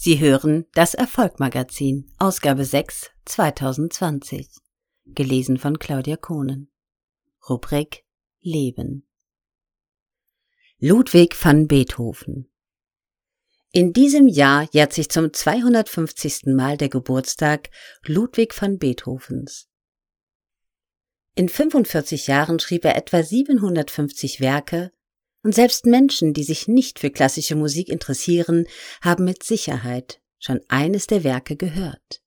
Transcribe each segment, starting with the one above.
Sie hören das Erfolgmagazin, Ausgabe 6, 2020. Gelesen von Claudia Kohnen. Rubrik Leben. Ludwig van Beethoven. In diesem Jahr jährt sich zum 250. Mal der Geburtstag Ludwig van Beethovens. In 45 Jahren schrieb er etwa 750 Werke, und selbst Menschen, die sich nicht für klassische Musik interessieren, haben mit Sicherheit schon eines der Werke gehört.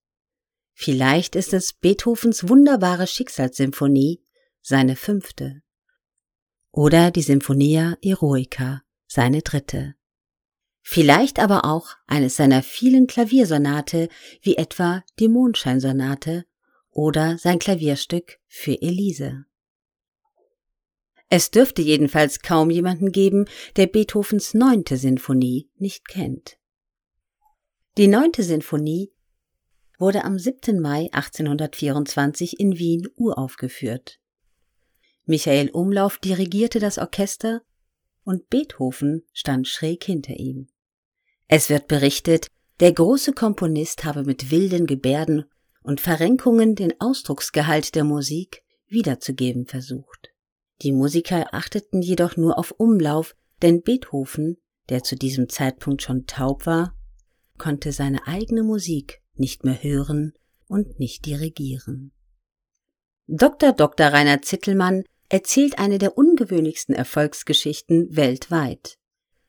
Vielleicht ist es Beethovens wunderbare Schicksalssymphonie, seine fünfte. Oder die Symphonia Eroica, seine dritte. Vielleicht aber auch eines seiner vielen Klaviersonate, wie etwa die Mondscheinsonate oder sein Klavierstück für Elise. Es dürfte jedenfalls kaum jemanden geben, der Beethovens neunte Sinfonie nicht kennt. Die neunte Sinfonie wurde am 7. Mai 1824 in Wien uraufgeführt. Michael Umlauf dirigierte das Orchester und Beethoven stand schräg hinter ihm. Es wird berichtet, der große Komponist habe mit wilden Gebärden und Verrenkungen den Ausdrucksgehalt der Musik wiederzugeben versucht. Die Musiker achteten jedoch nur auf Umlauf, denn Beethoven, der zu diesem Zeitpunkt schon taub war, konnte seine eigene Musik nicht mehr hören und nicht dirigieren. Dr. Dr. Rainer Zittelmann erzählt eine der ungewöhnlichsten Erfolgsgeschichten weltweit,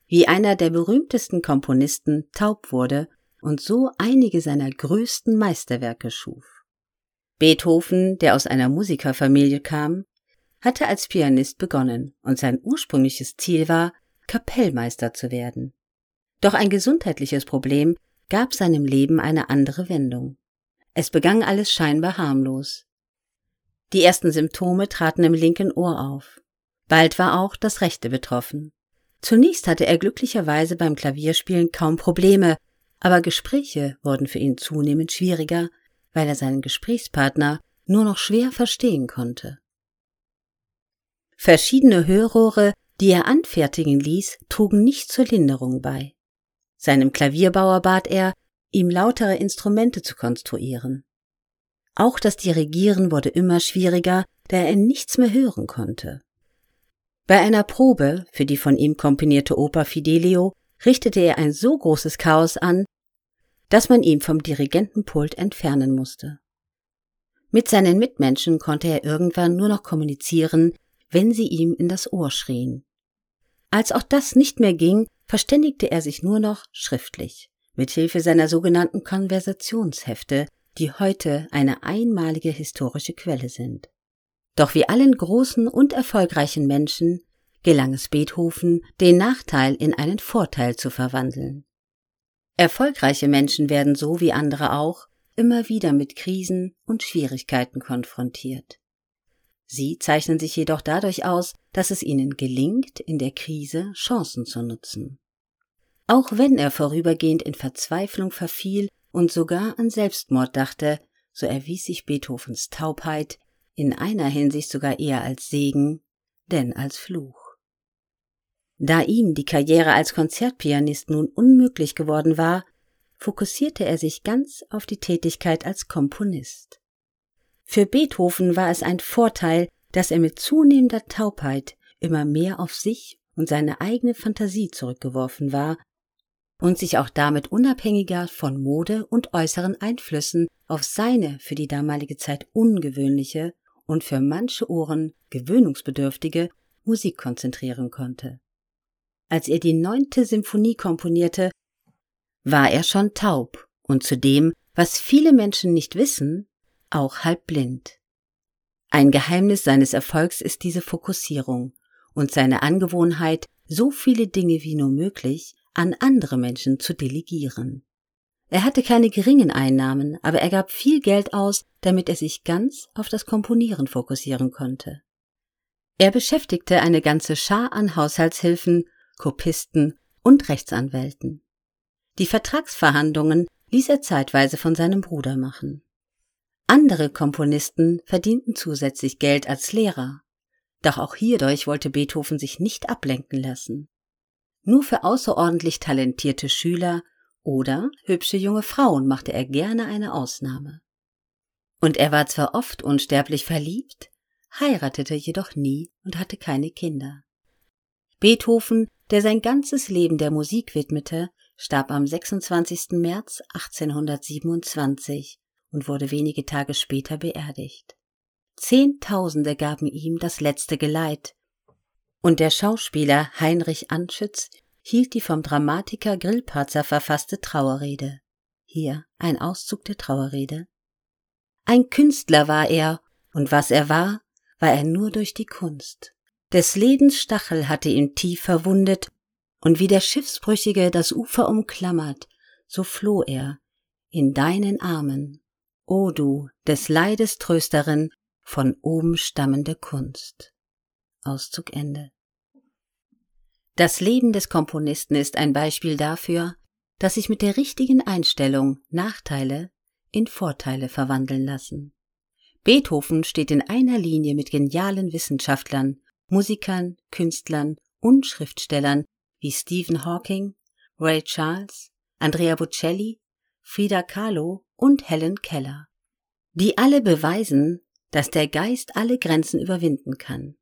wie einer der berühmtesten Komponisten taub wurde und so einige seiner größten Meisterwerke schuf. Beethoven, der aus einer Musikerfamilie kam, hatte als Pianist begonnen und sein ursprüngliches Ziel war, Kapellmeister zu werden. Doch ein gesundheitliches Problem gab seinem Leben eine andere Wendung. Es begann alles scheinbar harmlos. Die ersten Symptome traten im linken Ohr auf. Bald war auch das rechte betroffen. Zunächst hatte er glücklicherweise beim Klavierspielen kaum Probleme, aber Gespräche wurden für ihn zunehmend schwieriger, weil er seinen Gesprächspartner nur noch schwer verstehen konnte. Verschiedene Hörrohre, die er anfertigen ließ, trugen nicht zur Linderung bei. Seinem Klavierbauer bat er, ihm lautere Instrumente zu konstruieren. Auch das Dirigieren wurde immer schwieriger, da er nichts mehr hören konnte. Bei einer Probe für die von ihm komponierte Oper Fidelio richtete er ein so großes Chaos an, dass man ihn vom Dirigentenpult entfernen musste. Mit seinen Mitmenschen konnte er irgendwann nur noch kommunizieren, wenn sie ihm in das Ohr schrien. Als auch das nicht mehr ging, verständigte er sich nur noch schriftlich, mit Hilfe seiner sogenannten Konversationshefte, die heute eine einmalige historische Quelle sind. Doch wie allen großen und erfolgreichen Menschen gelang es Beethoven, den Nachteil in einen Vorteil zu verwandeln. Erfolgreiche Menschen werden so wie andere auch immer wieder mit Krisen und Schwierigkeiten konfrontiert. Sie zeichnen sich jedoch dadurch aus, dass es ihnen gelingt, in der Krise Chancen zu nutzen. Auch wenn er vorübergehend in Verzweiflung verfiel und sogar an Selbstmord dachte, so erwies sich Beethovens Taubheit in einer Hinsicht sogar eher als Segen, denn als Fluch. Da ihm die Karriere als Konzertpianist nun unmöglich geworden war, fokussierte er sich ganz auf die Tätigkeit als Komponist. Für Beethoven war es ein Vorteil, dass er mit zunehmender Taubheit immer mehr auf sich und seine eigene Fantasie zurückgeworfen war und sich auch damit unabhängiger von Mode und äußeren Einflüssen auf seine für die damalige Zeit ungewöhnliche und für manche Ohren gewöhnungsbedürftige Musik konzentrieren konnte. Als er die neunte Symphonie komponierte, war er schon taub und zudem, was viele Menschen nicht wissen, auch halb blind. Ein Geheimnis seines Erfolgs ist diese Fokussierung und seine Angewohnheit, so viele Dinge wie nur möglich an andere Menschen zu delegieren. Er hatte keine geringen Einnahmen, aber er gab viel Geld aus, damit er sich ganz auf das Komponieren fokussieren konnte. Er beschäftigte eine ganze Schar an Haushaltshilfen, Kopisten und Rechtsanwälten. Die Vertragsverhandlungen ließ er zeitweise von seinem Bruder machen. Andere Komponisten verdienten zusätzlich Geld als Lehrer. Doch auch hierdurch wollte Beethoven sich nicht ablenken lassen. Nur für außerordentlich talentierte Schüler oder hübsche junge Frauen machte er gerne eine Ausnahme. Und er war zwar oft unsterblich verliebt, heiratete jedoch nie und hatte keine Kinder. Beethoven, der sein ganzes Leben der Musik widmete, starb am 26. März 1827 und wurde wenige Tage später beerdigt. Zehntausende gaben ihm das letzte Geleit, und der Schauspieler Heinrich Anschütz hielt die vom Dramatiker Grillparzer verfasste Trauerrede. Hier ein Auszug der Trauerrede. Ein Künstler war er, und was er war, war er nur durch die Kunst. Des Lebens Stachel hatte ihn tief verwundet, und wie der Schiffsbrüchige das Ufer umklammert, so floh er in deinen Armen, o du des Leides Trösterin von oben stammende Kunst. Auszug Ende. Das Leben des Komponisten ist ein Beispiel dafür, dass sich mit der richtigen Einstellung Nachteile in Vorteile verwandeln lassen. Beethoven steht in einer Linie mit genialen Wissenschaftlern, Musikern, Künstlern und Schriftstellern wie Stephen Hawking, Ray Charles, Andrea Bocelli, Frida Kahlo und Helen Keller, die alle beweisen, dass der Geist alle Grenzen überwinden kann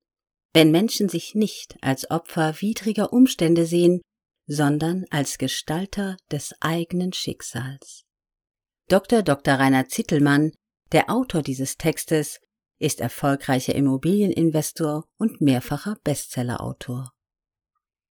wenn Menschen sich nicht als Opfer widriger Umstände sehen, sondern als Gestalter des eigenen Schicksals. Dr. Dr. Rainer Zittelmann, der Autor dieses Textes, ist erfolgreicher Immobilieninvestor und mehrfacher Bestsellerautor.